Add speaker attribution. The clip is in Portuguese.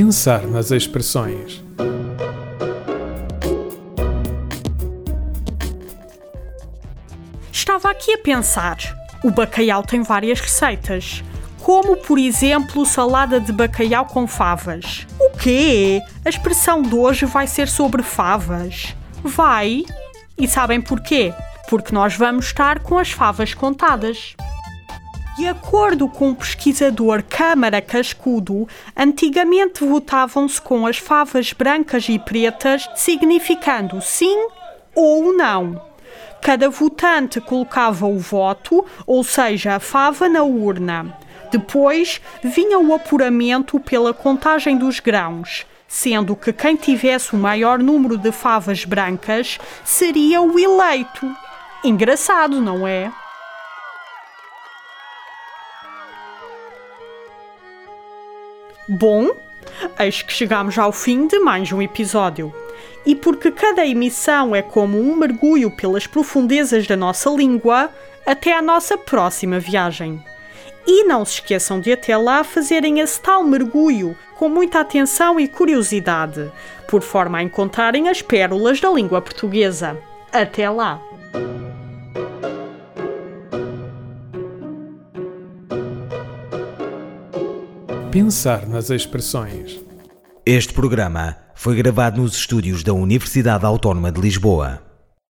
Speaker 1: Pensar nas expressões.
Speaker 2: Estava aqui a pensar. O bacalhau tem várias receitas, como por exemplo salada de bacalhau com favas. O quê? A expressão de hoje vai ser sobre favas. Vai. E sabem porquê? Porque nós vamos estar com as favas contadas. De acordo com o pesquisador Câmara Cascudo, antigamente votavam-se com as favas brancas e pretas, significando sim ou não. Cada votante colocava o voto, ou seja, a fava, na urna. Depois vinha o apuramento pela contagem dos grãos, sendo que quem tivesse o maior número de favas brancas seria o eleito. Engraçado, não é? Bom, eis que chegamos ao fim de mais um episódio. E porque cada emissão é como um mergulho pelas profundezas da nossa língua, até à nossa próxima viagem. E não se esqueçam de até lá fazerem esse tal mergulho com muita atenção e curiosidade, por forma a encontrarem as pérolas da língua portuguesa. Até lá!
Speaker 1: Pensar nas expressões.
Speaker 3: Este programa foi gravado nos estúdios da Universidade Autónoma de Lisboa.